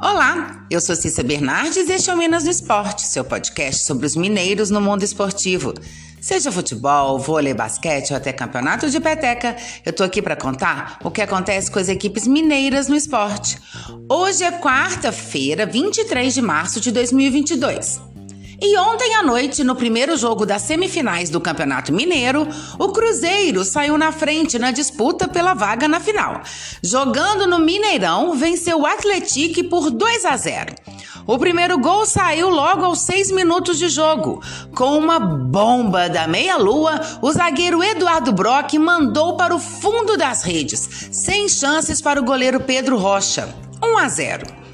Olá, eu sou Cissa Bernardes e este é o Minas no Esporte, seu podcast sobre os mineiros no mundo esportivo. Seja futebol, vôlei, basquete ou até campeonato de peteca, eu tô aqui para contar o que acontece com as equipes mineiras no esporte. Hoje é quarta-feira, 23 de março de 2022. E ontem à noite, no primeiro jogo das semifinais do Campeonato Mineiro, o Cruzeiro saiu na frente na disputa pela vaga na final. Jogando no Mineirão, venceu o Atlético por 2 a 0. O primeiro gol saiu logo aos seis minutos de jogo. Com uma bomba da meia-lua, o zagueiro Eduardo Brock mandou para o fundo das redes, sem chances para o goleiro Pedro Rocha. 1 a 0.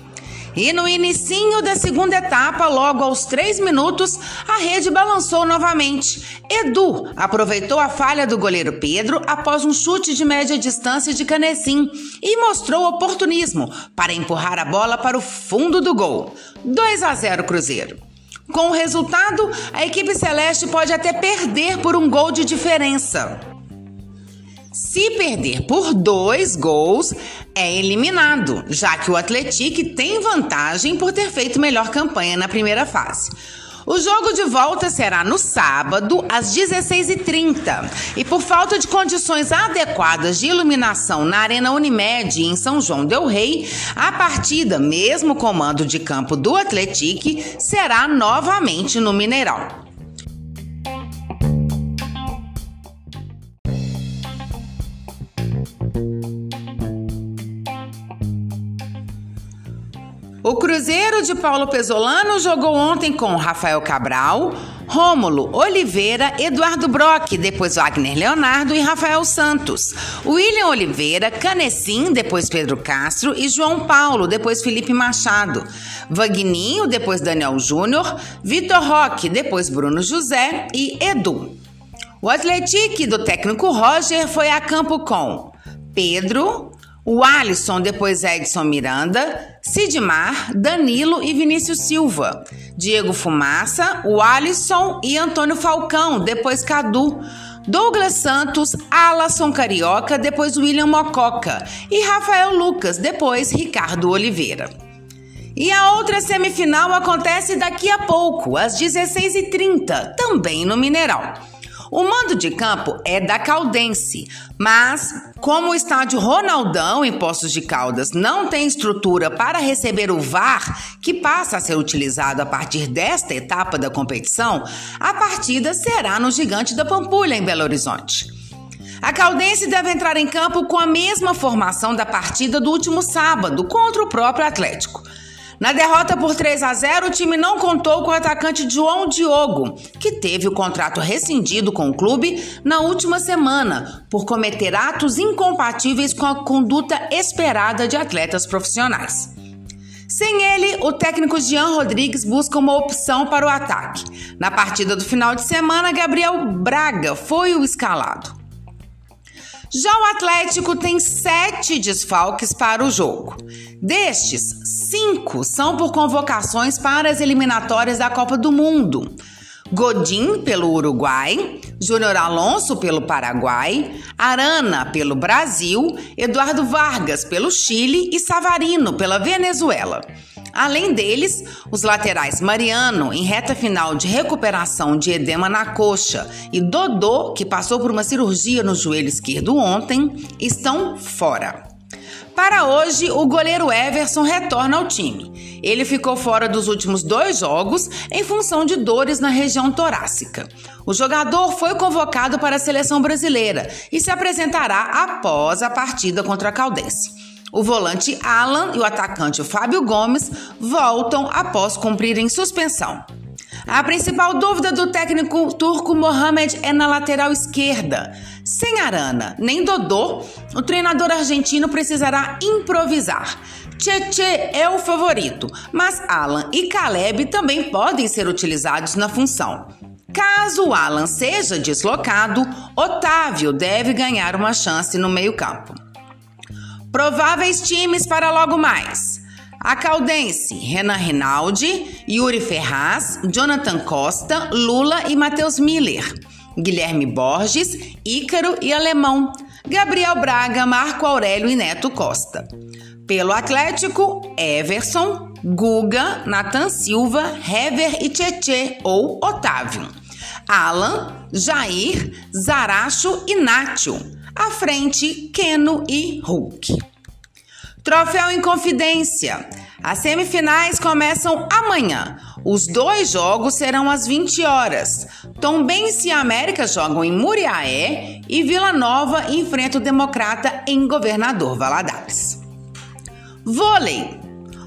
E no inicinho da segunda etapa, logo aos três minutos, a rede balançou novamente. Edu aproveitou a falha do goleiro Pedro após um chute de média distância de Canecim e mostrou oportunismo para empurrar a bola para o fundo do gol. 2 a 0 Cruzeiro. Com o resultado, a equipe celeste pode até perder por um gol de diferença. Se perder por dois gols, é eliminado, já que o Atlético tem vantagem por ter feito melhor campanha na primeira fase. O jogo de volta será no sábado, às 16h30. E por falta de condições adequadas de iluminação na Arena Unimed, em São João Del Rei, a partida, mesmo comando de campo do Atlético, será novamente no Mineirão. O Cruzeiro de Paulo Pesolano jogou ontem com Rafael Cabral, Rômulo, Oliveira, Eduardo Brock, depois Wagner Leonardo e Rafael Santos. William Oliveira, Canecim, depois Pedro Castro e João Paulo, depois Felipe Machado. Vagninho, depois Daniel Júnior, Vitor Roque, depois Bruno José e Edu. O Atlético do técnico Roger foi a campo com Pedro, o Alisson, depois Edson Miranda, Sidmar, Danilo e Vinícius Silva. Diego Fumaça, o Alisson e Antônio Falcão, depois Cadu. Douglas Santos, Alasson Carioca, depois William Mococa. E Rafael Lucas, depois Ricardo Oliveira. E a outra semifinal acontece daqui a pouco, às 16h30, também no Mineral. O mando de campo é da Caldense, mas como o estádio Ronaldão em Poços de Caldas não tem estrutura para receber o VAR, que passa a ser utilizado a partir desta etapa da competição, a partida será no Gigante da Pampulha em Belo Horizonte. A Caldense deve entrar em campo com a mesma formação da partida do último sábado contra o próprio Atlético. Na derrota por 3 a 0, o time não contou com o atacante João Diogo, que teve o contrato rescindido com o clube na última semana por cometer atos incompatíveis com a conduta esperada de atletas profissionais. Sem ele, o técnico Jean Rodrigues busca uma opção para o ataque. Na partida do final de semana, Gabriel Braga foi o escalado. Já o Atlético tem sete desfalques para o jogo. Destes, cinco são por convocações para as eliminatórias da Copa do Mundo. Godin pelo Uruguai, Júnior Alonso pelo Paraguai, Arana pelo Brasil, Eduardo Vargas pelo Chile e Savarino pela Venezuela. Além deles, os laterais Mariano, em reta final de recuperação de edema na coxa, e Dodô, que passou por uma cirurgia no joelho esquerdo ontem, estão fora. Para hoje, o goleiro Everson retorna ao time. Ele ficou fora dos últimos dois jogos em função de dores na região torácica. O jogador foi convocado para a seleção brasileira e se apresentará após a partida contra a Caldense. O volante Alan e o atacante Fábio Gomes voltam após cumprirem suspensão. A principal dúvida do técnico turco Mohamed é na lateral esquerda. Sem Arana nem Dodô, o treinador argentino precisará improvisar. Tchê é o favorito, mas Alan e Caleb também podem ser utilizados na função. Caso Alan seja deslocado, Otávio deve ganhar uma chance no meio-campo. Prováveis times para logo mais. A Caldense, Renan Rinaldi, Yuri Ferraz, Jonathan Costa, Lula e Matheus Miller. Guilherme Borges, Ícaro e Alemão. Gabriel Braga, Marco Aurélio e Neto Costa. Pelo Atlético, Everson, Guga, Nathan Silva, Hever e Tietê ou Otávio. Alan, Jair, Zaracho e Nátio. À frente, Keno e Hulk. Troféu em Confidência. As semifinais começam amanhã. Os dois jogos serão às 20 horas. Tombense e América jogam em Muriaé e Vila Nova enfrenta o Democrata em Governador Valadares. Vôlei.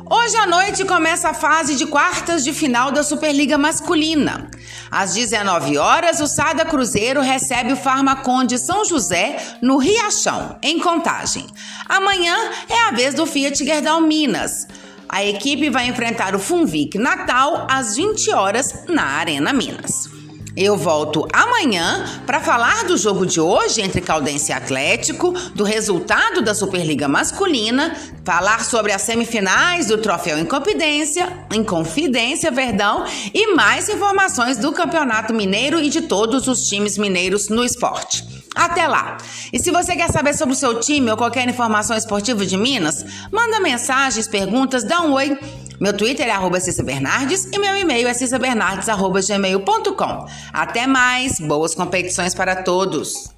Hoje à noite começa a fase de quartas de final da Superliga Masculina. Às 19 horas, o Sada Cruzeiro recebe o Farmacon de São José, no Riachão, em Contagem. Amanhã é a vez do Fiat Gerdau Minas. A equipe vai enfrentar o Funvic Natal às 20 horas na Arena Minas. Eu volto amanhã para falar do jogo de hoje entre Caldense e Atlético, do resultado da Superliga Masculina, falar sobre as semifinais do Troféu Inconfidência, Inconfidência, perdão, e mais informações do Campeonato Mineiro e de todos os times mineiros no esporte. Até lá! E se você quer saber sobre o seu time ou qualquer informação esportiva de Minas, manda mensagens, perguntas, dá um oi. Meu Twitter é arroba Cissa Bernardes e meu e-mail é cissabernardes.gmail.com. Até mais, boas competições para todos!